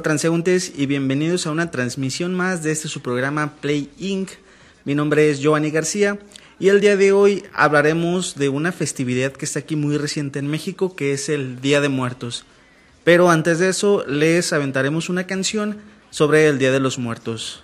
Hola transeúntes y bienvenidos a una transmisión más de este su programa Play Inc. Mi nombre es Giovanni García y el día de hoy hablaremos de una festividad que está aquí muy reciente en México que es el Día de Muertos. Pero antes de eso les aventaremos una canción sobre el Día de los Muertos.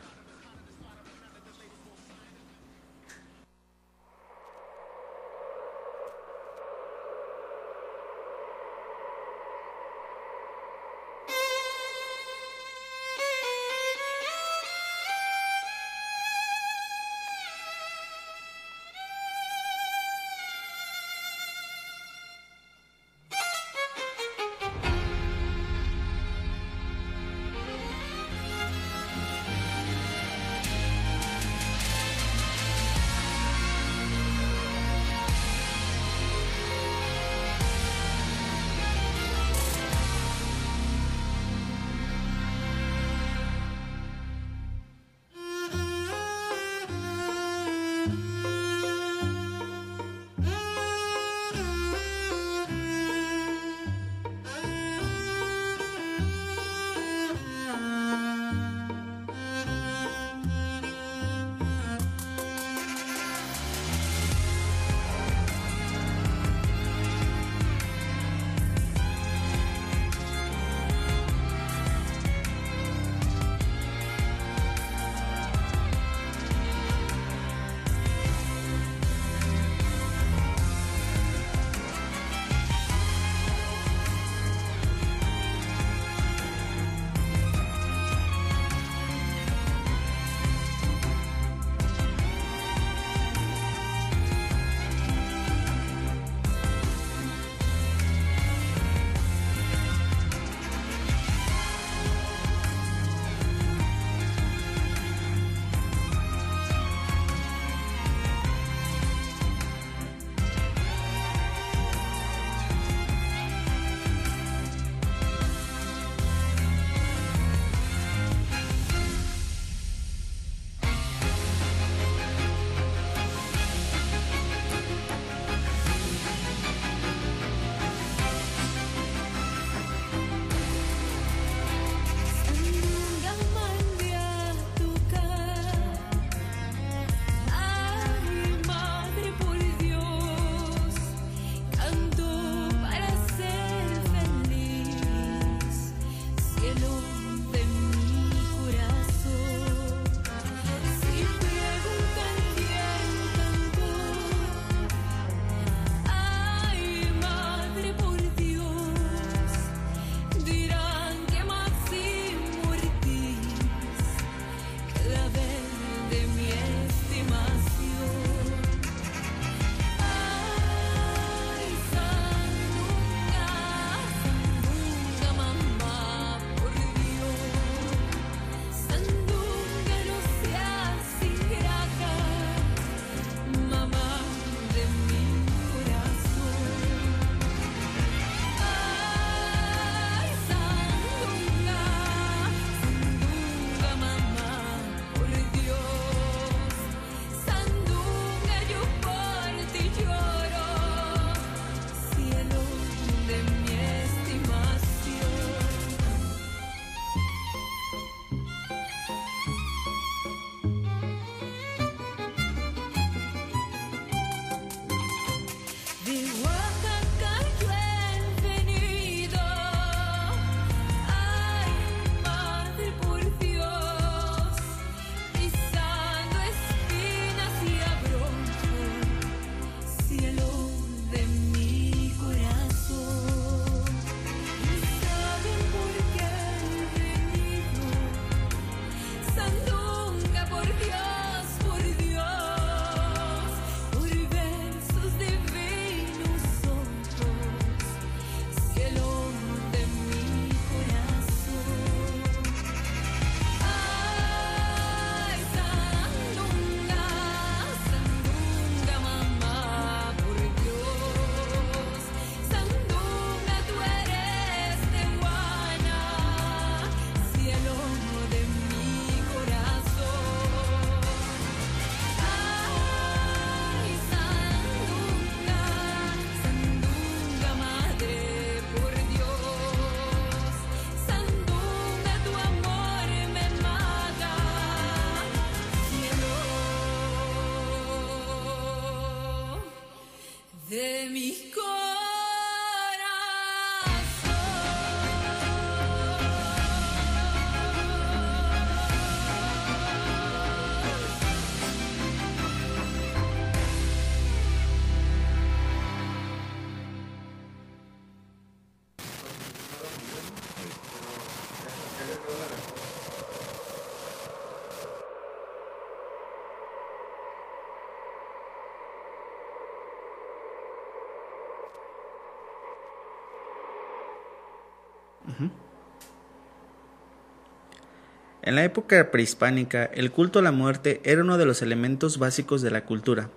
En la época prehispánica, el culto a la muerte era uno de los elementos básicos de la cultura.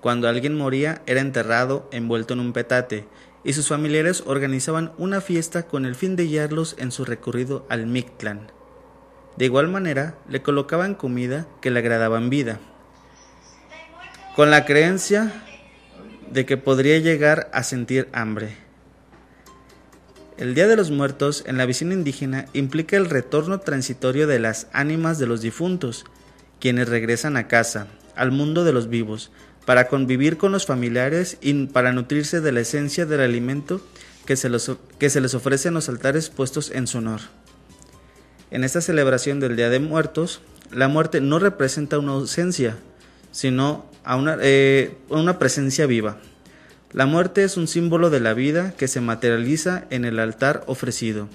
Cuando alguien moría, era enterrado envuelto en un petate, y sus familiares organizaban una fiesta con el fin de guiarlos en su recorrido al Mictlán. De igual manera, le colocaban comida que le agradaba en vida, con la creencia de que podría llegar a sentir hambre. El Día de los Muertos en la visión indígena implica el retorno transitorio de las ánimas de los difuntos, quienes regresan a casa, al mundo de los vivos, para convivir con los familiares y para nutrirse de la esencia del alimento que se, les ofrece en los altares puestos en su honor. En esta celebración del Día de Muertos, la muerte no representa una ausencia, sino a una, eh, una presencia viva. La muerte es un símbolo de la vida que se materializa en el altar ofrecido.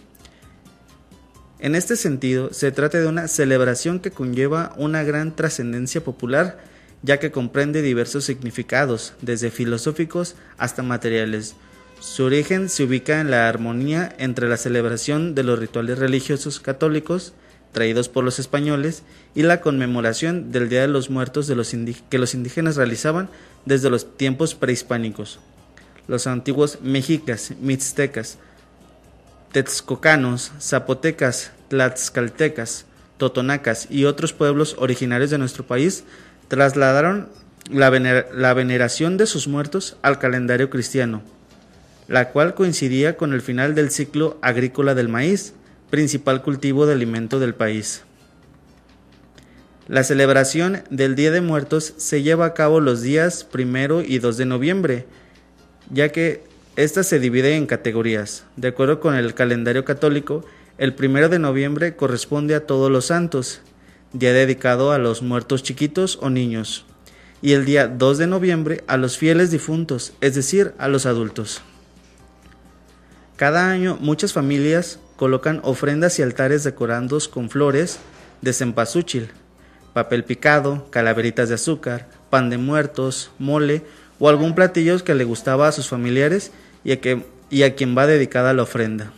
En este sentido, se trata de una celebración que conlleva una gran trascendencia popular, ya que comprende diversos significados, desde filosóficos hasta materiales. Su origen se ubica en la armonía entre la celebración de los rituales religiosos católicos, traídos por los españoles, y la conmemoración del Día de los Muertos de los que los indígenas realizaban desde los tiempos prehispánicos los antiguos mexicas, mixtecas, texcocanos, zapotecas, tlaxcaltecas, totonacas y otros pueblos originarios de nuestro país trasladaron la, la, veneración de sus muertos al calendario cristiano, la cual coincidía con el final del ciclo agrícola del maíz, principal cultivo de alimento del país. La celebración del Día de Muertos se lleva a cabo los días primero y 2 de noviembre, ya que ésta se divide en categorías. De acuerdo con el calendario católico, el primero de noviembre corresponde a todos los santos, día dedicado a los muertos chiquitos o niños, y el día 2 de noviembre a los fieles difuntos, es decir, a los adultos. Cada año muchas familias colocan ofrendas y altares decorados con flores de cempasúchil, papel picado, calaveritas de azúcar, pan de muertos, mole o algún platillo que le gustaba a sus familiares y a, quien va dedicada la ofrenda.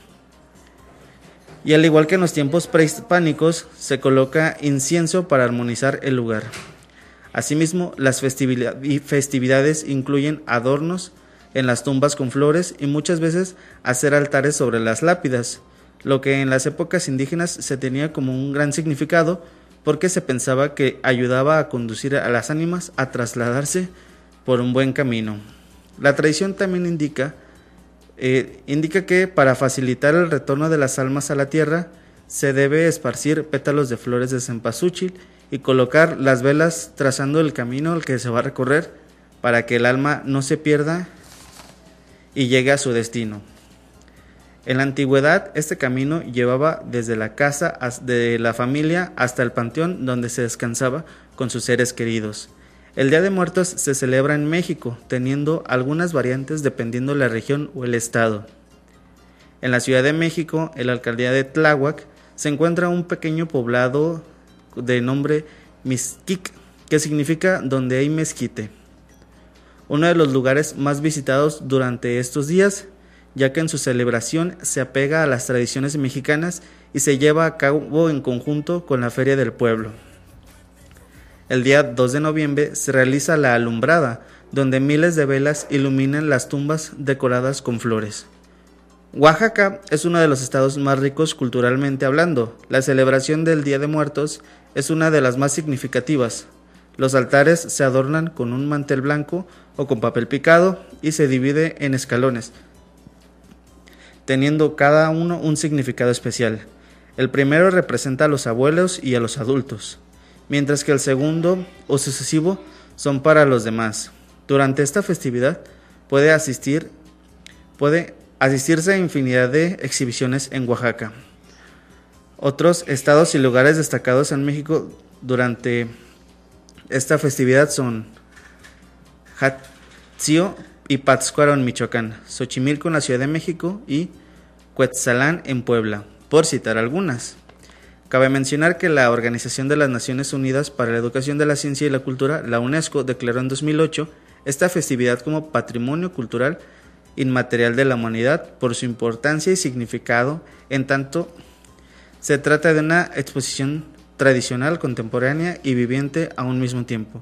Y al igual que en los tiempos prehispánicos, se coloca incienso para armonizar el lugar. Asimismo, las festividades incluyen adornos en las tumbas con flores y muchas veces hacer altares sobre las lápidas, lo que en las épocas indígenas se tenía como un gran significado porque se pensaba que ayudaba a conducir a las ánimas a trasladarse por un buen camino. La tradición también indica, eh, indica que para facilitar el retorno de las almas a la tierra, se debe esparcir pétalos de flores de cempasúchil y colocar las velas trazando el camino al que se va a recorrer para que el alma no se pierda y llegue a su destino. En la antigüedad, este camino llevaba desde la casa de la familia hasta el panteón donde se descansaba con sus seres queridos. El Día de Muertos se celebra en México, teniendo algunas variantes dependiendo de la región o el estado. En la Ciudad de México, en la alcaldía de Tláhuac, se encuentra un pequeño poblado de nombre Mizquic, que significa donde hay mezquite. Uno de los lugares más visitados durante estos días, ya que en su celebración se apega a las tradiciones mexicanas y se lleva a cabo en conjunto con la Feria del Pueblo. El día 2 de noviembre se realiza la alumbrada, donde miles de velas iluminan las tumbas decoradas con flores. Oaxaca es uno de los estados más ricos culturalmente hablando. La celebración del Día de Muertos es una de las más significativas. Los altares se adornan con un mantel blanco o con papel picado y se divide en escalones, teniendo cada uno un significado especial. El primero representa a los abuelos y a los adultos mientras que el segundo o sucesivo son para los demás. Durante esta festividad puede asistir, puede asistirse a infinidad de exhibiciones en Oaxaca. Otros estados y lugares destacados en México durante esta festividad son Hatzio y Pátzcuaro en Michoacán, Xochimilco en la Ciudad de México y Cuetzalán en Puebla, por citar algunas. Cabe mencionar que la Organización de las Naciones Unidas para la Educación de la Ciencia y la Cultura, la UNESCO, declaró en 2008 esta festividad como Patrimonio Cultural Inmaterial de la Humanidad por su importancia y significado, en tanto se trata de una exposición tradicional, contemporánea y viviente a un mismo tiempo,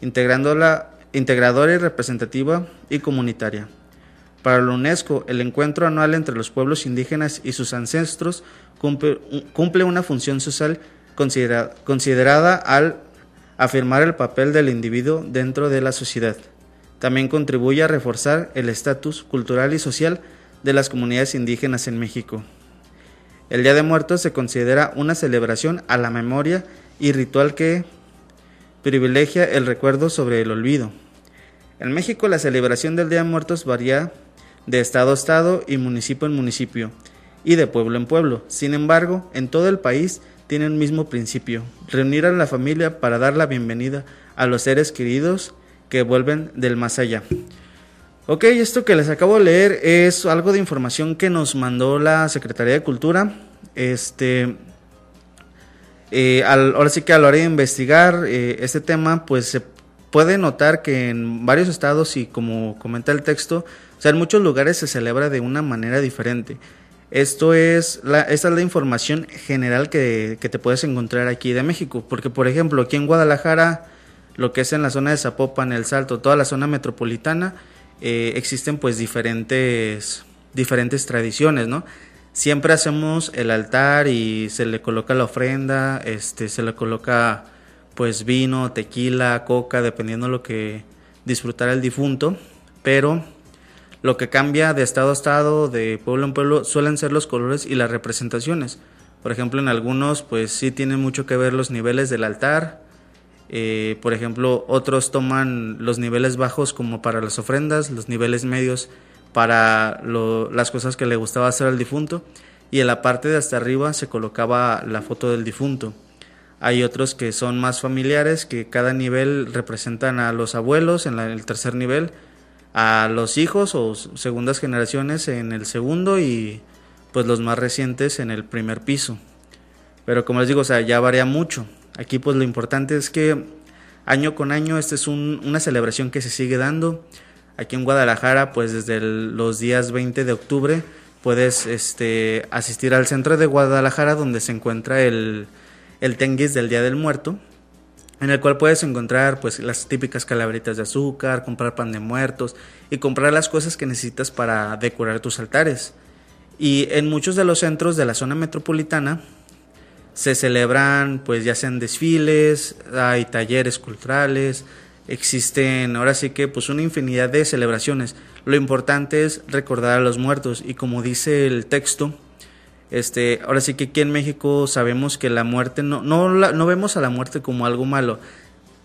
integrándola integradora y representativa y comunitaria. Para la UNESCO, el encuentro anual entre los pueblos indígenas y sus ancestros cumple, una función social considerada al afirmar el papel del individuo dentro de la sociedad. También contribuye a reforzar el estatus cultural y social de las comunidades indígenas en México. El Día de Muertos se considera una celebración a la memoria y ritual que privilegia el recuerdo sobre el olvido. En México la celebración del Día de Muertos varía de estado a estado y municipio en municipio y de pueblo en pueblo. Sin embargo, en todo el país tiene el mismo principio, reunir a la familia para dar la bienvenida a los seres queridos que vuelven del más allá. Ok, esto que les acabo de leer es algo de información que nos mandó la Secretaría de Cultura. Este, eh, ahora sí que a la hora de investigar eh, este tema, pues se puede notar que en varios estados y como comenta el texto, o sea, en muchos lugares se celebra de una manera diferente. Esto es la, esta es la información general que, te puedes encontrar aquí de México, porque por ejemplo aquí en Guadalajara, lo que es en la zona de Zapopan, El Salto, toda la zona metropolitana, eh, existen pues diferentes, diferentes tradiciones, ¿no? Siempre hacemos el altar y se le coloca la ofrenda, este, se le coloca pues vino, tequila, coca, dependiendo lo que disfrutara el difunto, pero lo que cambia de estado a estado, de pueblo en pueblo, suelen ser los colores y las representaciones. Por ejemplo, en algunos, pues sí tienen mucho que ver los niveles del altar. Eh, por ejemplo, otros toman los niveles bajos como para las ofrendas, los niveles medios para las cosas que le gustaba hacer al difunto. Y en la parte de hasta arriba se colocaba la foto del difunto. Hay otros que son más familiares, que cada nivel representan a los abuelos en el tercer nivel a los hijos o segundas generaciones en el segundo y pues los más recientes en el primer piso. Pero como les digo, o sea, ya varía mucho. Aquí pues lo importante es que año con año esta es una celebración que se sigue dando. Aquí en Guadalajara pues desde los días 20 de octubre puedes este, asistir al centro de Guadalajara donde se encuentra el, el Tenguis del Día del Muerto en el cual puedes encontrar pues las típicas calaveritas de azúcar, comprar pan de muertos y comprar las cosas que necesitas para decorar tus altares. Y en muchos de los centros de la zona metropolitana se celebran pues ya sean desfiles, hay talleres culturales, existen ahora sí que pues una infinidad de celebraciones. Lo importante es recordar a los muertos y como dice el texto, este, ahora sí que aquí en México sabemos que la muerte no, no, no vemos a la muerte como algo malo.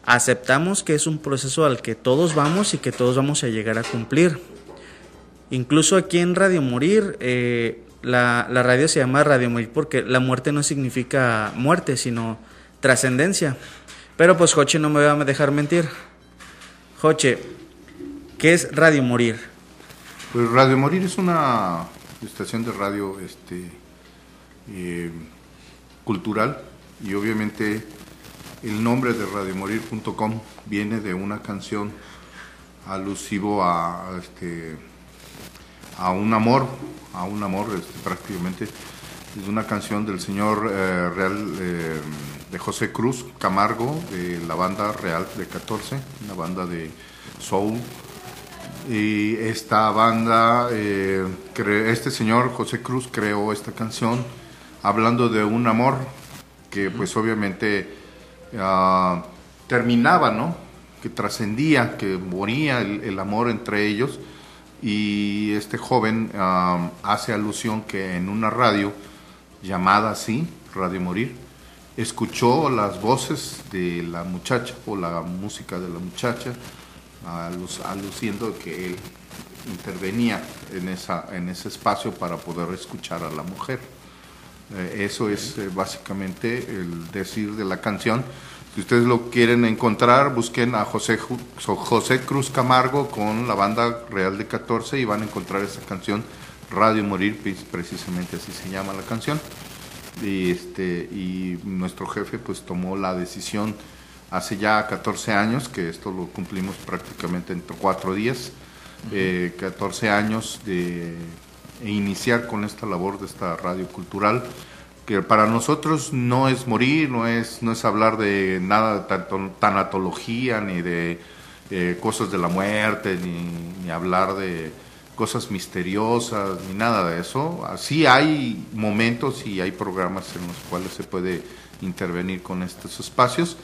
Aceptamos que es un proceso al que todos vamos y que todos vamos a llegar a cumplir. Incluso aquí en Radio Morir, eh, la, la, radio se llama Radio Morir porque la muerte no significa muerte, sino trascendencia. Pero pues Joche no me va a dejar mentir. Joche, ¿qué es Radio Morir? Pues Radio Morir es una estación de radio este, eh, cultural y obviamente el nombre de radiomorir.com viene de una canción alusivo a este a un amor a un amor este, prácticamente. Es una canción del señor eh, real eh, de José Cruz Camargo de la banda real de 14 una banda de soul. Y esta banda este señor José Cruz creó esta canción hablando de un amor que pues obviamente ah, terminaba, ¿no? Que trascendía, que moría el, amor entre ellos y este joven hace alusión que en una radio llamada así, Radio Morir, escuchó las voces de la muchacha o la música de la muchacha, aluciendo que él intervenía en, esa, en ese espacio para poder escuchar a la mujer. Eh, eso es eh, básicamente el decir de la canción. Si ustedes lo quieren encontrar, busquen a José, José Cruz Camargo con la banda Real de 14 y van a encontrar esa canción Radio Morir, precisamente así se llama la canción. Y, este, y nuestro jefe pues tomó la decisión hace ya 14 años, que esto lo cumplimos prácticamente en cuatro días, 14 eh, años de iniciar con esta labor de esta radio cultural, que para nosotros no es morir, no es, no es hablar de nada de tanatología, ni de eh, cosas de la muerte, ni hablar de cosas misteriosas ni nada de eso. Así hay momentos y hay programas en los cuales se puede intervenir con estos espacios.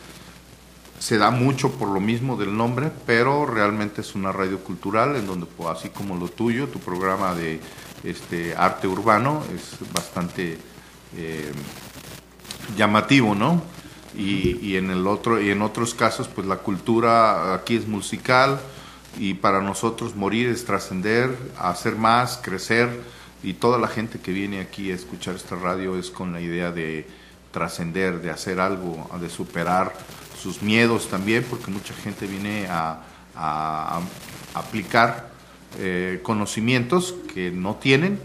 Se da mucho por lo mismo del nombre, pero realmente es una radio cultural en donde, pues, así como lo tuyo, tu programa de este, arte urbano es bastante eh, llamativo, ¿no? Y, en el otro y en otros casos, pues la cultura aquí es musical, y para nosotros morir es trascender, hacer más, crecer y toda la gente que viene aquí a escuchar esta radio es con la idea de trascender, de hacer algo, de superar sus miedos también, porque mucha gente viene a, aplicar eh, conocimientos que no tienen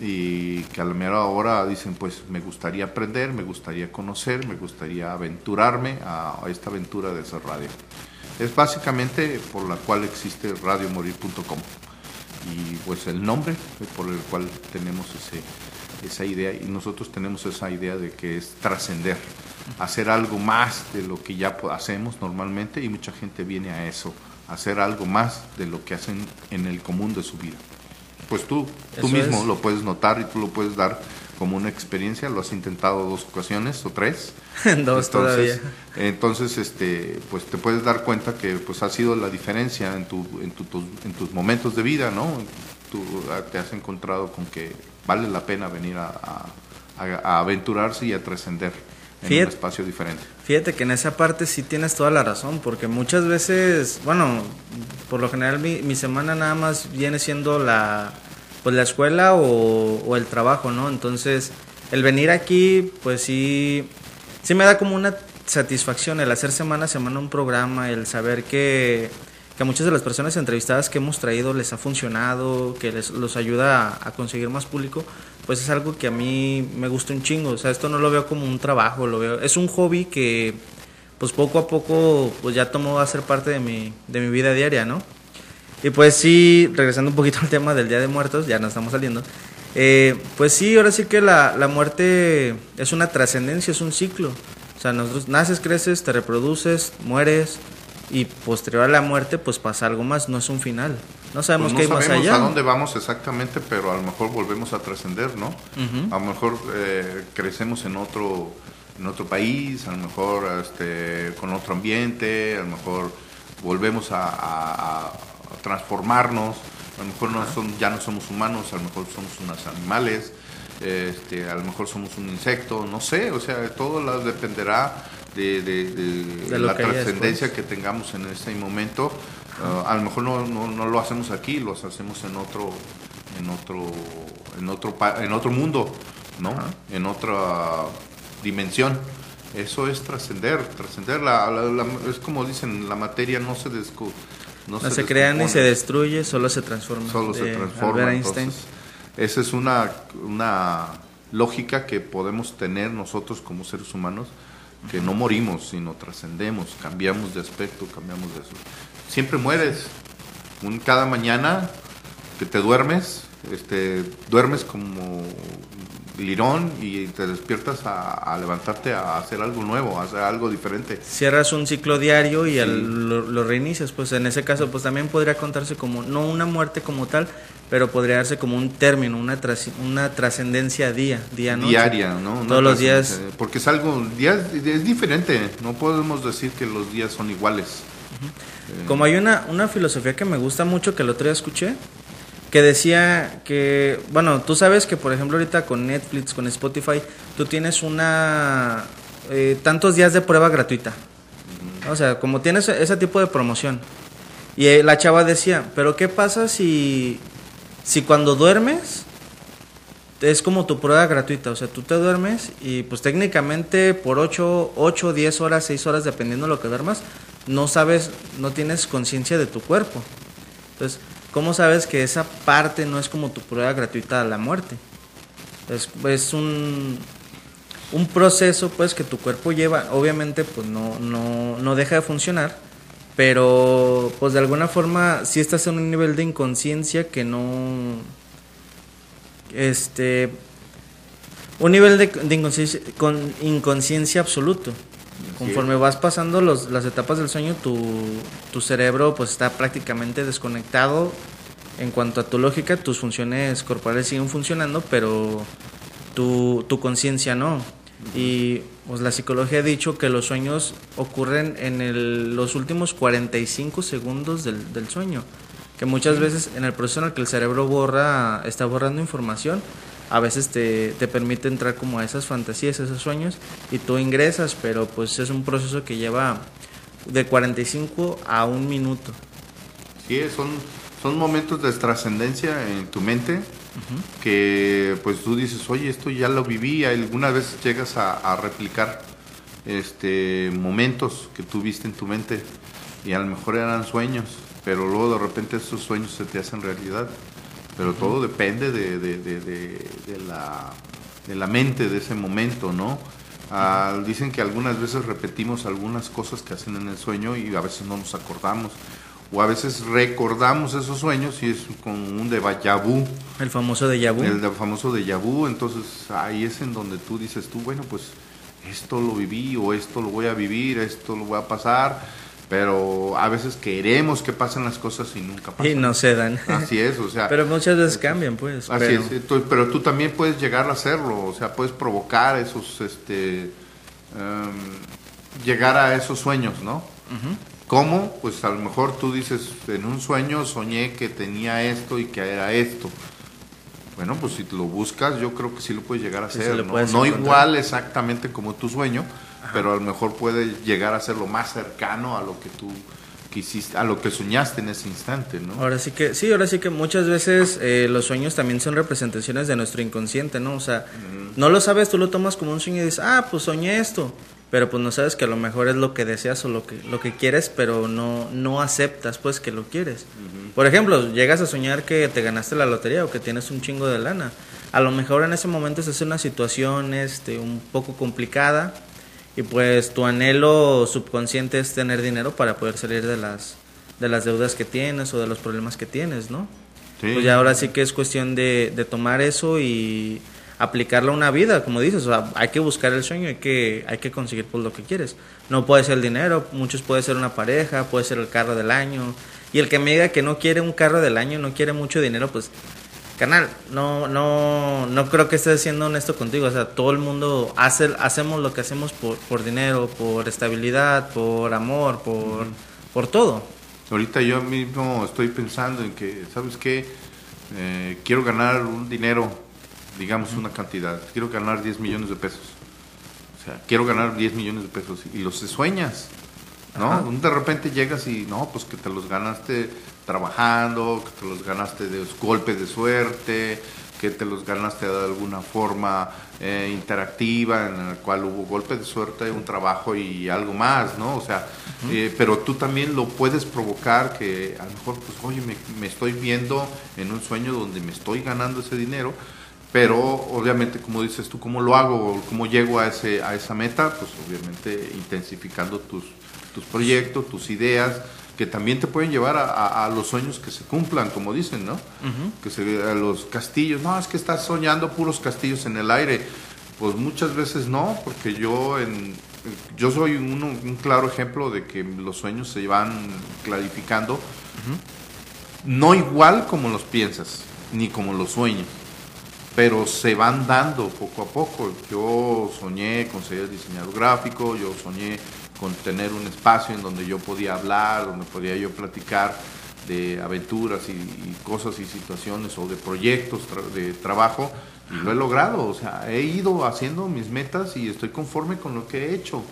y que a la mera hora dicen pues me gustaría aprender, me gustaría conocer, me gustaría aventurarme a, esta aventura de esa radio. Es básicamente por la cual existe radiomorir.com y pues el nombre por el cual tenemos ese, esa idea y nosotros tenemos esa idea de que es trascender, hacer algo más de lo que ya hacemos normalmente y mucha gente viene a eso, hacer algo más de lo que hacen en el común de su vida. Pues tú, tú mismo lo puedes notar y tú lo puedes dar como una experiencia, lo has intentado dos ocasiones o tres. dos todavía. Entonces, este, pues te puedes dar cuenta que pues ha sido la diferencia en, tu, en, tu, en tus momentos de vida, ¿no? Tú ah, te has encontrado con que vale la pena venir a, a, aventurarse y a trascender en un espacio diferente. Fíjate que en esa parte sí tienes toda la razón, porque muchas veces, bueno, por lo general mi, mi semana nada más viene siendo la pues la escuela o, el trabajo, ¿no? Entonces, el venir aquí, pues sí, sí me da como una satisfacción el hacer semana a semana un programa, el saber que, que a muchas de las personas entrevistadas que hemos traído les ha funcionado, que les los ayuda a, conseguir más público, pues es algo que a mí me gusta un chingo. O sea, esto no lo veo como un trabajo, lo veo, es un hobby que pues poco a poco pues ya tomó a ser parte de mi, de mi vida diaria, ¿no? Y pues sí, regresando un poquito al tema del Día de Muertos, ya no estamos saliendo. Eh, pues sí, ahora sí que la, la muerte es una trascendencia, es un ciclo. O sea, nosotros naces, creces, te reproduces, mueres y posterior a la muerte pues pasa algo más, no es un final. No sabemos pues qué hay más allá. a dónde vamos exactamente, pero a lo mejor volvemos a trascender, ¿no? A lo mejor eh, crecemos en otro en otro país, a lo mejor este, con otro ambiente, a lo mejor volvemos a transformarnos, a lo mejor no son, ya no somos humanos, a lo mejor somos unos animales, este, a lo mejor somos un insecto, no sé, o sea, todo dependerá de, la trascendencia que tengamos en este momento. Ah, a lo mejor no, no, lo hacemos aquí, lo hacemos en otro, en otro, en otro, en otro mundo, ¿no? En otra dimensión. Eso es trascender, trascender. La, es como dicen, la materia no se descubre no, se, crea ni se destruye, solo se transforma. Solo se transforma. esa es una, una lógica que podemos tener nosotros como seres humanos, que no morimos, sino trascendemos, cambiamos de aspecto, cambiamos de eso. Siempre mueres. Un, cada mañana que te duermes, este, duermes como lirón y te despiertas a, levantarte a hacer algo nuevo, a hacer algo diferente. Cierras un ciclo diario y lo, reinicias, pues en ese caso pues también podría contarse como, no una muerte como tal, pero podría darse como un término, una, una trascendencia día, día noche. Diaria, ¿no? Todos los días. Porque es algo, día, es diferente, no podemos decir que los días son iguales. Como hay una, una filosofía que me gusta mucho, que el otro día escuché, que decía que, bueno, tú sabes que por ejemplo ahorita con Netflix, con Spotify, tú tienes una, eh, tantos días de prueba gratuita. O sea, como tienes ese tipo de promoción. Y eh, la chava decía, pero ¿qué pasa si, si cuando duermes es como tu prueba gratuita? O sea, tú te duermes y pues técnicamente por 8, 8 10 horas, 6 horas, dependiendo de lo que duermas, no sabes, no tienes conciencia de tu cuerpo. Entonces, ¿cómo sabes que esa parte no es como tu prueba gratuita a la muerte? Es, es un, un proceso pues que tu cuerpo lleva, obviamente pues no, no, no deja de funcionar, pero pues de alguna forma sí estás en un nivel de inconsciencia que no este un nivel de, de inconsciencia, con inconsciencia absoluto conforme vas pasando los, las etapas del sueño tu, tu cerebro pues está prácticamente desconectado en cuanto a tu lógica tus funciones corporales siguen funcionando pero tu, tu conciencia no. Y pues la psicología ha dicho que los sueños ocurren en el, los últimos 45 segundos del, del sueño. Que muchas veces en el proceso en el que el cerebro borra, está borrando información, a veces te, te permite entrar como a esas fantasías, a esos sueños, y tú ingresas, pero pues es un proceso que lleva de 45 a un minuto. Sí, son, son momentos de trascendencia en tu mente que pues tú dices, oye, esto ya lo viví, alguna vez llegas a, a, replicar este momentos que tú viste en tu mente y a lo mejor eran sueños, pero luego de repente esos sueños se te hacen realidad. Pero todo depende de, de, de, de, la, de la mente de ese momento, ¿no? Ah, dicen que algunas veces repetimos algunas cosas que hacen en el sueño y a veces no nos acordamos o a veces recordamos esos sueños y es con un de vu. El famoso de vu. El famoso de vu, entonces ahí es en donde tú dices tú, bueno, pues esto lo viví o esto lo voy a vivir, esto lo voy a pasar, pero a veces queremos que pasen las cosas y nunca pasan. Y no se dan. Así es, o sea. pero muchas veces cambian, pues. Así pero... es, pero tú también puedes llegar a hacerlo, o sea, puedes provocar esos, este, um, llegar a esos sueños, ¿no? Uh ¿Cómo? Pues a lo mejor tú dices, en un sueño soñé que tenía esto y que era esto. Bueno, pues si lo buscas, yo creo que sí lo puedes llegar a hacer. ¿no? no igual exactamente como tu sueño, pero a lo mejor puede llegar a ser lo más cercano a lo que tú quisiste, a lo que soñaste en ese instante, ¿no? Ahora sí que, sí, ahora sí que muchas veces eh, los sueños también son representaciones de nuestro inconsciente, ¿no? O sea, no lo sabes, tú lo tomas como un sueño y dices, ah, pues soñé esto pero pues no sabes que a lo mejor es lo que deseas o lo que, lo que quieres, pero no, no aceptas pues que lo quieres. Por ejemplo, llegas a soñar que te ganaste la lotería o que tienes un chingo de lana. A lo mejor en ese momento es una situación este, un poco complicada y pues tu anhelo subconsciente es tener dinero para poder salir de las, de las deudas que tienes o de los problemas que tienes, ¿no? Pues ya ahora sí que es cuestión de, de tomar eso y aplicarlo a una vida, como dices, o sea, hay que buscar el sueño, hay que, hay que conseguir por lo que quieres. No puede ser el dinero, muchos puede ser una pareja, puede ser el carro del año. Y el que me diga que no quiere un carro del año, no quiere mucho dinero, pues, canal, no, no, no creo que estés siendo honesto contigo. O sea, todo el mundo hace, hacemos lo que hacemos por, por dinero, por estabilidad, por amor, por, por todo. Ahorita yo mismo estoy pensando en que, ¿sabes qué? Eh, quiero ganar un dinero digamos una cantidad, quiero ganar 10 millones de pesos. O sea, quiero ganar 10 millones de pesos y los sueñas, ¿no? De repente llegas y no, pues que te los ganaste trabajando, que te los ganaste de golpes de suerte, que te los ganaste de alguna forma eh, interactiva en la cual hubo golpes de suerte, un trabajo y algo más, ¿no? O sea, eh, pero tú también lo puedes provocar que a lo mejor, pues, oye, me, me estoy viendo en un sueño donde me estoy ganando ese dinero, pero obviamente como dices tú, ¿cómo lo hago? ¿Cómo llego a, ese, a esa meta? Pues obviamente intensificando tus, tus proyectos, tus ideas, que también te pueden llevar a, a, los sueños que se cumplan, como dicen, ¿no? Que se, a los castillos, no, es que estás soñando puros castillos en el aire. Pues muchas veces no, porque yo en, yo soy un, un claro ejemplo de que los sueños se van clarificando, no igual como los piensas, ni como los sueños pero se van dando poco a poco. Yo soñé con ser diseñador gráfico, yo soñé con tener un espacio en donde yo podía hablar, donde podía yo platicar de aventuras y, cosas y situaciones o de proyectos de trabajo y lo he logrado, o sea, he ido haciendo mis metas y estoy conforme con lo que he hecho.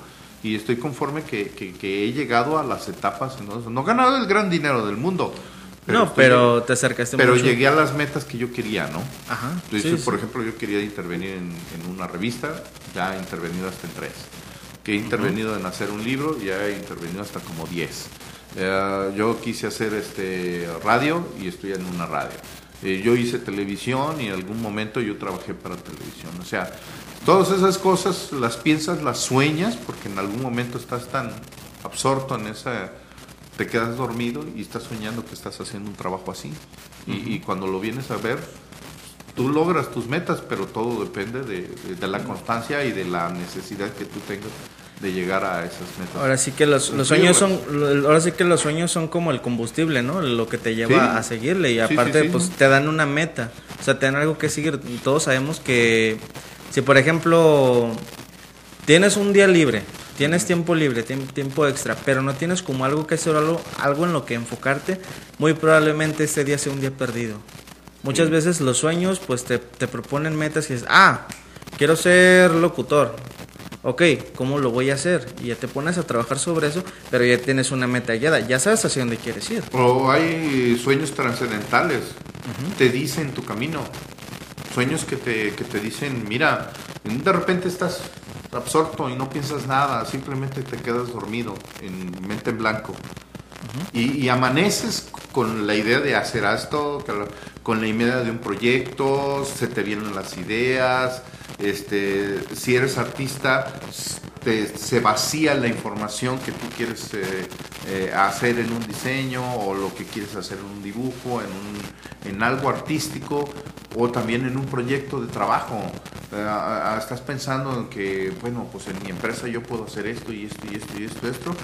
y estoy conforme que, que, he llegado a las etapas. No, no he ganado el gran dinero del mundo. no, pero te acercaste Pero llegué a las metas que yo quería, ¿no? Ajá. por ejemplo, yo quería intervenir en, una revista, ya he intervenido hasta en tres. Que he intervenido en hacer un libro, ya he intervenido hasta como diez. Eh, yo quise hacer este radio y estoy en una radio. Eh, yo hice televisión y en algún momento yo trabajé para televisión. O sea, todas esas cosas las piensas, las sueñas, porque en algún momento estás tan absorto en esa, te quedas dormido y estás soñando que estás haciendo un trabajo así. y, cuando lo vienes a ver, tú logras tus metas, pero todo depende de la constancia y de la necesidad que tú tengas de llegar a esas metas. Ahora sí que los, sueños son ahora sí que los sueños son como el combustible, ¿no? Lo que te lleva a seguirle y aparte pues te dan una meta, o sea, te dan algo que seguir. Todos sabemos que si por ejemplo tienes un día libre, tienes tiempo libre, tiempo extra, pero no tienes como algo que hacer, algo, algo en lo que enfocarte, muy probablemente ese día sea un día perdido. Muchas veces los sueños pues te, te proponen metas y es, ah, quiero ser locutor, ok, ¿cómo lo voy a hacer? Y ya te pones a trabajar sobre eso, pero ya tienes una meta guiada, ya sabes hacia dónde quieres ir. O hay sueños trascendentales, te dicen tu camino, sueños que te, que te dicen, mira, de repente estás absorto y no piensas nada, simplemente te quedas dormido, en mente en blanco. y, y, amaneces con la idea de hacer esto, con la idea de un proyecto, se te vienen las ideas, este, si eres artista, se vacía la información que tú quieres eh, eh, hacer en un diseño o lo que quieres hacer en un dibujo, en, en algo artístico o también en un proyecto de trabajo. Eh, estás pensando en que, bueno, pues en mi empresa yo puedo hacer esto y esto y esto y esto, esto.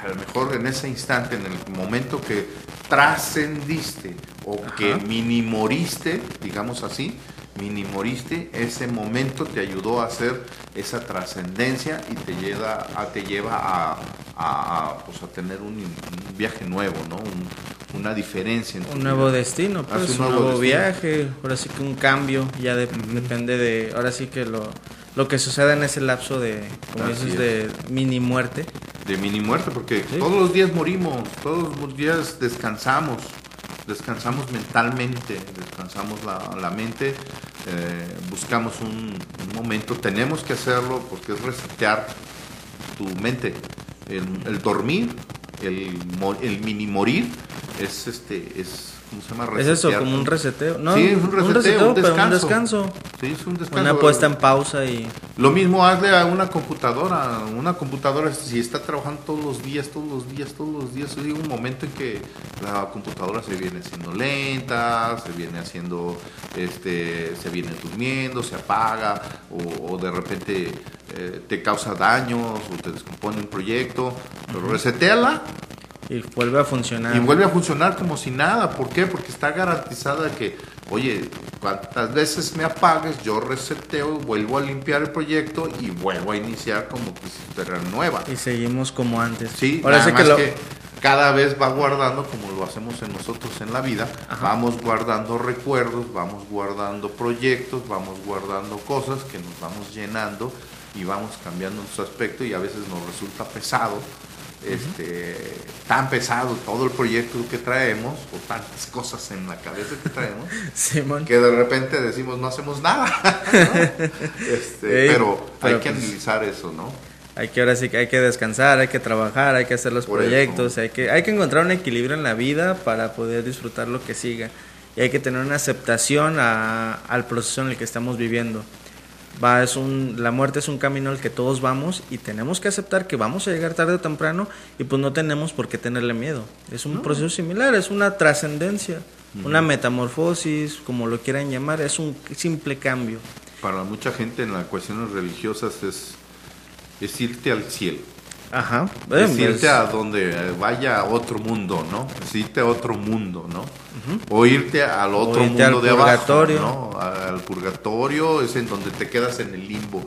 A lo mejor en ese instante, en el momento que trascendiste o que minimoriste, digamos así, minimoriste, ese momento te ayudó a hacer esa trascendencia y te lleva a, te lleva a, pues a tener un, viaje nuevo, ¿no? una diferencia. un nuevo destino, pues, un nuevo, viaje, ahora sí que un cambio, ya depende de, ahora sí que lo, lo que suceda en ese lapso de, como dices, de mini muerte. De mini muerte, porque todos los días morimos, todos los días descansamos descansamos mentalmente, descansamos la, mente, eh, buscamos un, momento, tenemos que hacerlo porque es resetear tu mente. El, dormir, el, el mini morir, es este, es es eso, como un reseteo. No, sí, un reseteo, un, descanso. un descanso. Sí, es un descanso. Una puesta en pausa y... Lo mismo hazle a una computadora. Una computadora, si está trabajando todos los días, todos los días, todos los días, hay un momento en que la computadora se viene siendo lenta, se viene haciendo, este, se viene durmiendo, se apaga, o, de repente eh, te causa daños, o te descompone un proyecto. Pero reseteala y vuelve a funcionar. Y vuelve a funcionar como si nada. ¿Por qué? Porque está garantizada que, oye, cuantas veces me apagues, yo reseteo, vuelvo a limpiar el proyecto y vuelvo a iniciar como si fuera nueva. Y seguimos como antes. Sí, Ahora sí que, lo... que, cada vez va guardando, como lo hacemos en nosotros en la vida, vamos guardando recuerdos, vamos guardando proyectos, vamos guardando cosas que nos vamos llenando y vamos cambiando su aspecto y a veces nos resulta pesado este, tan pesado todo el proyecto que traemos, o tantas cosas en la cabeza que traemos, que de repente decimos no hacemos nada. Este, pero, hay que pues, analizar eso, ¿no? Hay que ahora sí que hay que descansar, hay que trabajar, hay que hacer los proyectos, hay que, hay que encontrar un equilibrio en la vida para poder disfrutar lo que siga. Y hay que tener una aceptación al proceso en el que estamos viviendo va es un la muerte es un camino al que todos vamos y tenemos que aceptar que vamos a llegar tarde o temprano y pues no tenemos por qué tenerle miedo. Es un proceso similar es una trascendencia una metamorfosis como lo quieran llamar es un simple cambio. Para mucha gente en las cuestiones religiosas es es irte al cielo Ajá. es irte a donde vaya a otro mundo, ¿no? Es irte a otro mundo, ¿no? O irte al otro mundo de purgatorio. abajo, ¿no? Al purgatorio es en donde te quedas en el limbo.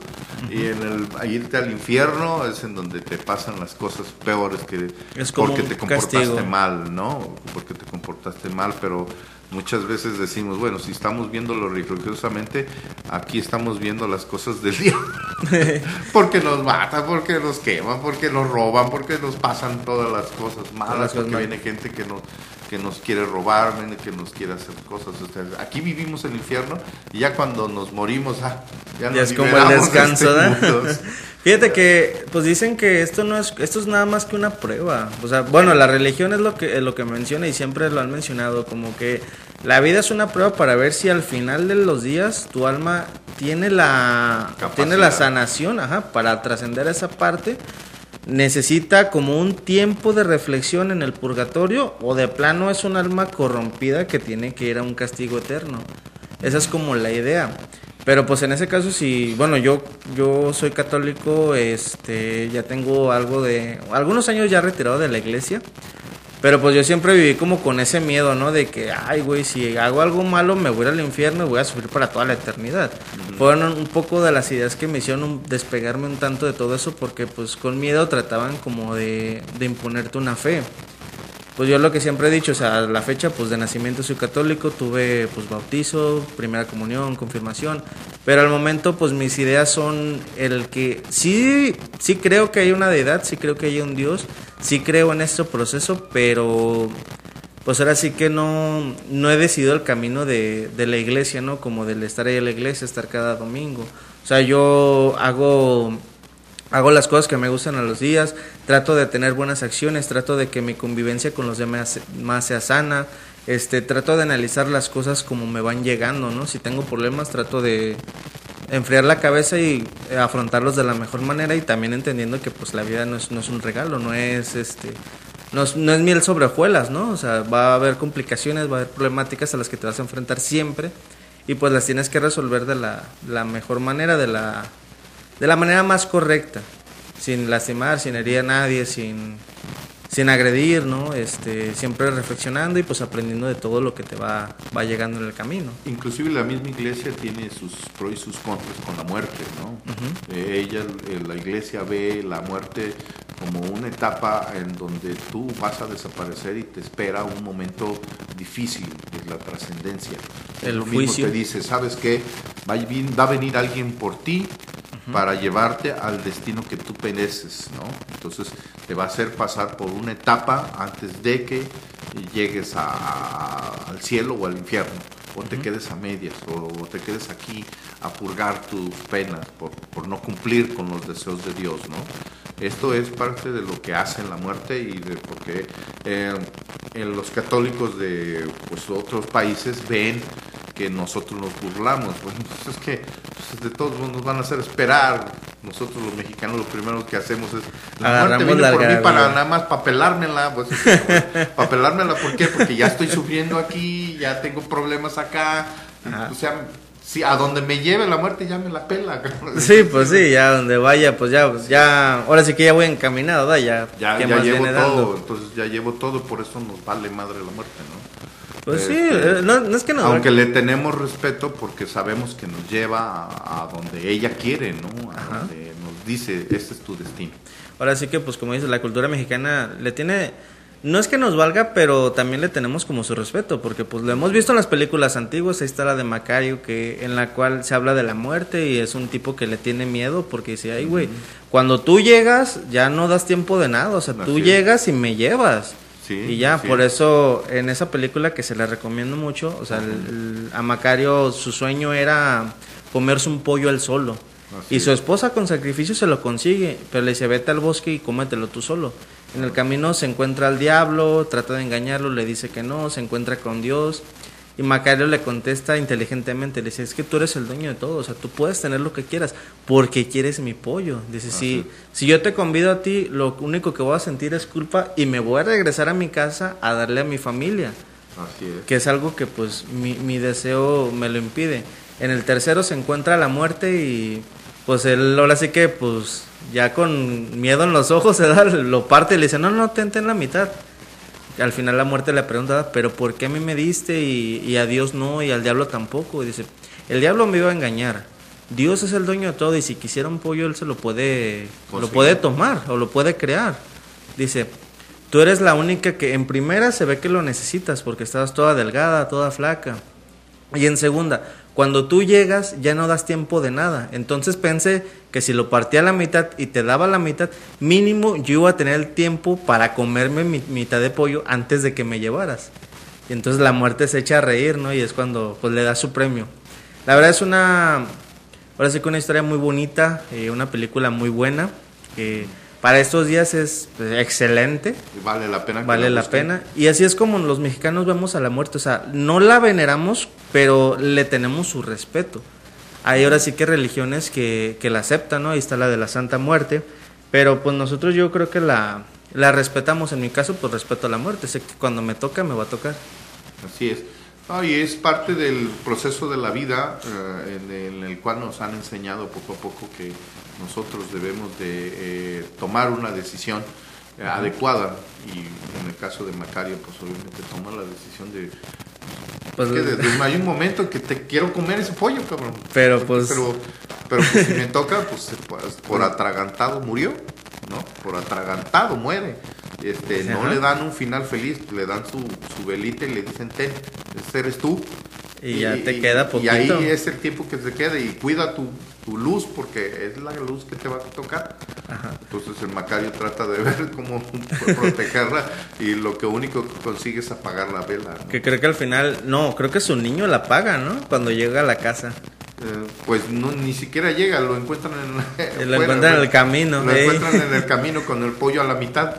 Y en el irte al infierno es en donde te pasan las cosas peores que es porque te comportaste mal, ¿no? Porque te comportaste mal, pero muchas veces decimos, bueno, si estamos viéndolo religiosamente, aquí estamos viendo las cosas del diablo. porque nos matan, porque nos queman, porque nos roban, porque nos pasan todas las cosas malas, porque viene gente que nos, que nos quiere robar, que nos quiere hacer cosas. aquí vivimos el infierno y ya cuando nos morimos, ah, ya, es como el descanso, este Fíjate que, pues dicen que esto no es, esto es nada más que una prueba. O sea, bueno, la religión es lo que, lo que menciona y siempre lo han mencionado, como que la vida es una prueba para ver si al final de los días tu alma tiene la, tiene la sanación, ajá, para trascender esa parte. Necesita como un tiempo de reflexión en el purgatorio o de plano es un alma corrompida que tiene que ir a un castigo eterno. Esa es como la idea. Pero pues en ese caso si, bueno, yo yo soy católico, este, ya tengo algo de algunos años ya retirado de la iglesia. Pero pues yo siempre viví como con ese miedo, ¿no? De que, ay, güey, si hago algo malo me voy al infierno y voy a sufrir para toda la eternidad. Fueron un poco de las ideas que me hicieron despegarme un tanto de todo eso porque pues con miedo trataban como de, de imponerte una fe pues yo lo que siempre he dicho, o sea, la fecha pues de nacimiento soy católico, tuve pues bautizo, primera comunión, confirmación, pero al momento pues mis ideas son el que sí, sí creo que hay una deidad, sí creo que hay un Dios, sí creo en este proceso, pero pues ahora sí que no, no he decidido el camino de, de la iglesia, ¿no? Como del estar ahí en la iglesia, estar cada domingo. O sea, yo hago hago las cosas que me gustan a los días, trato de tener buenas acciones, trato de que mi convivencia con los demás más sea sana, este, trato de analizar las cosas como me van llegando, ¿no? Si tengo problemas, trato de enfriar la cabeza y afrontarlos de la mejor manera y también entendiendo que pues la vida no es, no es un regalo, no es este no es, no es miel sobre hojuelas, ¿no? O sea, va a haber complicaciones, va a haber problemáticas a las que te vas a enfrentar siempre y pues las tienes que resolver de la, la mejor manera, de la de la manera más correcta, sin lastimar, sin herir a nadie, sin, sin agredir, ¿no? Este, siempre reflexionando y pues aprendiendo de todo lo que te va, va llegando en el camino. Inclusive la misma iglesia tiene sus pros y sus contras con la muerte, ¿no? Eh, ella, eh, la iglesia ve la muerte como una etapa en donde tú vas a desaparecer y te espera un momento difícil, es la trascendencia. El juicio. te dice, ¿sabes qué? Va a venir alguien por ti para llevarte al destino que tú mereces, ¿no? Entonces te va a hacer pasar por una etapa antes de que llegues al cielo o al infierno, o te quedes a medias, o, te quedes aquí a purgar tus penas por, por, no cumplir con los deseos de Dios, ¿no? Esto es parte de lo que hace la muerte y de porque eh, en los católicos de pues, otros países ven que nosotros nos burlamos. Bueno, pues es que pues, de todos nos van a hacer esperar. Nosotros los mexicanos lo primero que hacemos es la muerte vino por mí para nada más papelármela, pues, papelármela, ¿por qué? Porque ya estoy sufriendo aquí, ya tengo problemas acá, o sea, si a donde me lleve la muerte ya me la pela. Sí, pues sí, ya donde vaya, pues ya, pues ya, ahora sí que ya voy encaminado, ya, ya, ya llevo todo, entonces ya llevo todo, por eso nos vale madre la muerte, ¿no? Pues sí, este, eh, no, es que no. Aunque le tenemos respeto porque sabemos que nos lleva a, donde ella quiere, ¿no? A donde nos dice, este es tu destino. Ahora sí que, pues como dices, la cultura mexicana le tiene... No es que nos valga, pero también le tenemos como su respeto, porque pues lo hemos visto en las películas antiguas, ahí está la de Macario, que en la cual se habla de la muerte y es un tipo que le tiene miedo porque dice, ay güey, cuando tú llegas ya no das tiempo de nada, o sea, tú llegas y me llevas y ya, por eso en esa película que se le recomiendo mucho, o sea, a Macario su sueño era comerse un pollo al solo. y su esposa con sacrificio se lo consigue, pero le dice, vete al bosque y cómetelo tú solo. En el camino se encuentra al diablo, trata de engañarlo, le dice que no, se encuentra con Dios y Macario le contesta inteligentemente, le dice, es que tú eres el dueño de todo, o sea, tú puedes tener lo que quieras, porque quieres mi pollo. Dice, si, si yo te convido a ti, lo único que voy a sentir es culpa y me voy a regresar a mi casa a darle a mi familia. Así es. Que es algo que pues mi, mi deseo me lo impide. En el tercero se encuentra la muerte y pues él ahora sí que pues ya con miedo en los ojos se da, lo parte y le dice, no, no, tente en la mitad al final la muerte le pregunta, pero ¿por qué a mí me diste y, a Dios no y al diablo tampoco? Y dice, el diablo me iba a engañar. Dios es el dueño de todo y si quisiera un pollo él se lo puede, lo puede tomar o lo puede crear. Dice, tú eres la única que en primera se ve que lo necesitas porque estás toda delgada, toda flaca. Y en segunda, cuando tú llegas ya no das tiempo de nada. Entonces pensé que si lo partía a la mitad y te daba la mitad, mínimo yo iba a tener el tiempo para comerme mi mitad de pollo antes de que me llevaras. Y entonces la muerte se echa a reír, ¿no? Y es cuando pues le da su premio. La verdad es una, ahora sí que una historia muy bonita, eh, una película muy buena. Para estos días es pues, excelente. Vale la pena. que Vale la pena. Y así es como los mexicanos vemos a la muerte. O sea, no la veneramos, pero le tenemos su respeto. Hay ahora sí que religiones que, que la aceptan, ¿no? Ahí está la de la Santa Muerte. Pero pues nosotros yo creo que la, la respetamos. En mi caso, pues respeto a la muerte. Sé que cuando me toca, me va a tocar. Así es. No, y es parte del proceso de la vida eh, en, el, cual nos han enseñado poco a poco que nosotros debemos de eh, tomar una decisión eh, adecuada. Y en el caso de Macario pues obviamente toma la decisión de Pues, es que desde- hay un momento en que te quiero comer ese pollo cabrón. Pero, pues- pero, pero pues, si me toca pues, pues, por atragantado murió no por atragantado muere este no Ajá. le dan un final feliz le dan su, su velita y le dicen ten ese eres tú Y ya te queda y ahí poquito. es el tiempo que se queda y cuida tu, tu luz porque es la luz que te va a tocar. Entonces el Macario trata de ver cómo protegerla y lo que único que consigue es apagar la vela. ¿no? que creo que al final, no, creo que su niño la paga, ¿no? Cuando llega a la casa. Eh, pues no, ni siquiera llega, lo encuentran en, Lo fuera, encuentran en ¿no? el camino, Lo ey. encuentran en el camino con el pollo a la mitad.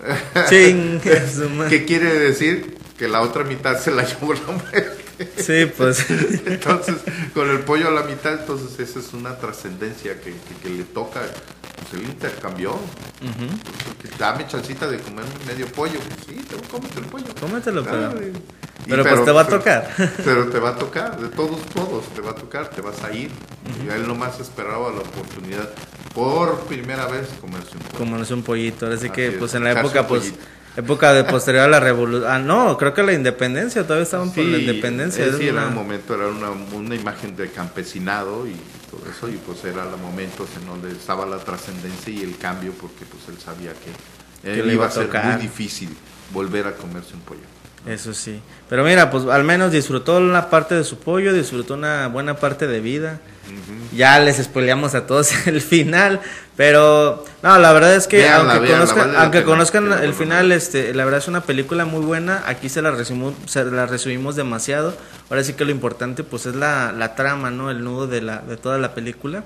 Ching, ¿Qué quiere decir? Que la otra mitad se la llevó la muerte. Sí, pues. Entonces, con el pollo a la mitad, entonces esa es una trascendencia que, que- que le toca. Pues él intercambió. Porque dame chancita de comerme medio pollo. Pues sí, te cómete el pollo. Cómetelo, pero- Claro, y- pero y pues te va a tocar. Pero te va a tocar, de todos modos, te va a tocar, te vas a ir. Y él nomás esperaba la oportunidad por primera vez comerse un no es un pollito. Así Así que, es, pues en la época, pues. pollito. Época de posterior a la revolución. Ah, no, creo que la independencia. Todavía estaban por la Sí, independencia. eh, sí, una- un momento era una, una imagen de campesinado y todo eso, y pues era los momentos en donde estaba la trascendencia y el cambio, porque pues él sabía que, él iba a ser tocar. muy difícil volver a comerse un pollo. Eso sí. Pero mira, pues al menos disfrutó una parte de su pollo, disfrutó una buena parte de vida. Ya les spoileamos a todos el final, pero no, la verdad es que aunque conozcan, vale la aunque pena, conozcan la el final, este, la verdad es una película muy buena. Aquí se la resumimos, se la resumimos demasiado. Ahora sí que lo importante, pues es la, la trama, no, el nudo de la de toda la película.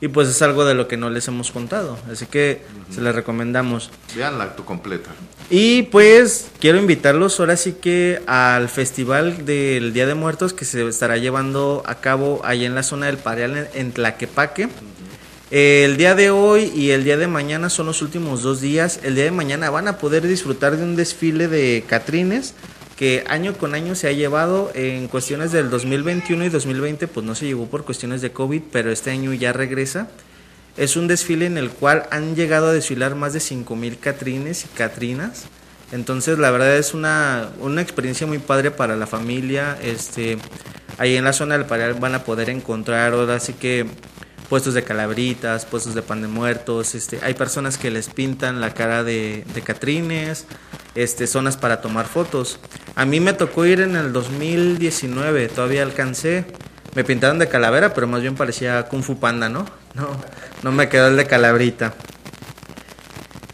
Y pues es algo de lo que no les hemos contado, así que se les recomendamos. Vean la acto completa. Y pues quiero invitarlos ahora sí que al festival del Día de Muertos que se estará llevando a cabo allá en la zona del Pareal en- en Tlaquepaque. El día de hoy y el día de mañana son los últimos dos días. El día de mañana van a poder disfrutar de un desfile de Catrines que año con año se ha llevado en cuestiones del 2021 y 2020, pues no se llevó por cuestiones de COVID, pero este año ya regresa. Es un desfile en el cual han llegado a desfilar más de 5.000 Catrines y Catrinas. Entonces, la verdad es una, una experiencia muy padre para la familia. Este, ahí en la zona del Pareal van a poder encontrar ahora que puestos de calabritas, puestos de pan de muertos. Este, hay personas que les pintan la cara de, de Catrines, este, zonas para tomar fotos. A mí me tocó ir en el 2019, todavía alcancé. Me pintaron de calavera, pero más bien parecía Kung Fu Panda, ¿no? No, no me quedó el de calabrita.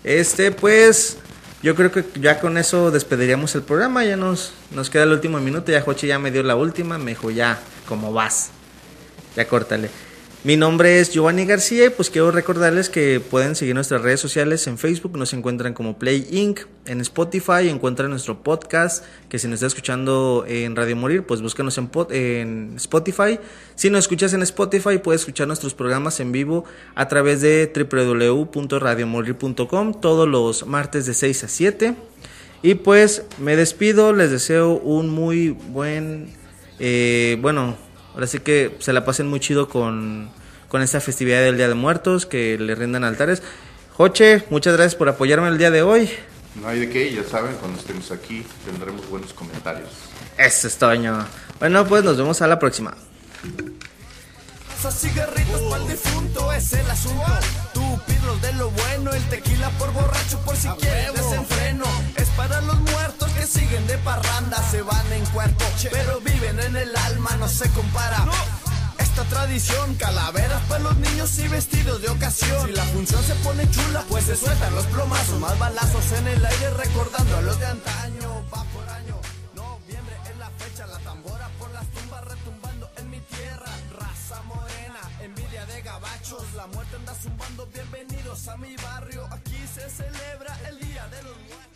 Este, pues, yo creo que ya con eso despediríamos el programa. Ya nos, nos queda el último minuto. Ya Joche ya me dio la última. Me dijo, ya, como vas. Ya córtale. Mi nombre es Giovanni García y pues quiero recordarles que pueden seguir nuestras redes sociales en Facebook, nos encuentran como Play Inc. En Spotify encuentran nuestro podcast, que si nos está escuchando en Radio Morir, pues búscanos en, Spotify. Si nos escuchas en Spotify, puedes escuchar nuestros programas en vivo a través de www.radiomorir.com todos los martes de 6 a 7. Y pues me despido, les deseo un muy buen, eh, bueno, ahora sí que se la pasen muy chido con, con esta festividad del Día de Muertos, que le rindan altares. Joche, muchas gracias por apoyarme el día de hoy. No hay de qué, ya saben, cuando estemos aquí tendremos buenos comentarios. Eso es Toño. Bueno, pues nos vemos a la próxima. Cigarritos para el difunto es el asunto. Tú de lo bueno. El tequila por borracho, por si quieres desenfreno. Es para los muertos que siguen de parranda, se van en cuerpo, pero viven en el alma, no se compara. Esta tradición, calaveras para los niños y vestidos de ocasión. Si la función se pone chula, pues se sueltan los plomazos, más balazos en el aire recordando a los de antaño. Va por año, noviembre es la fecha, la tambora por las tumbas retumbando en mi tierra. Raza morena, envidia de gabachos, la muerte anda zumbando. Bienvenidos a mi barrio, aquí se celebra el día de los muertos.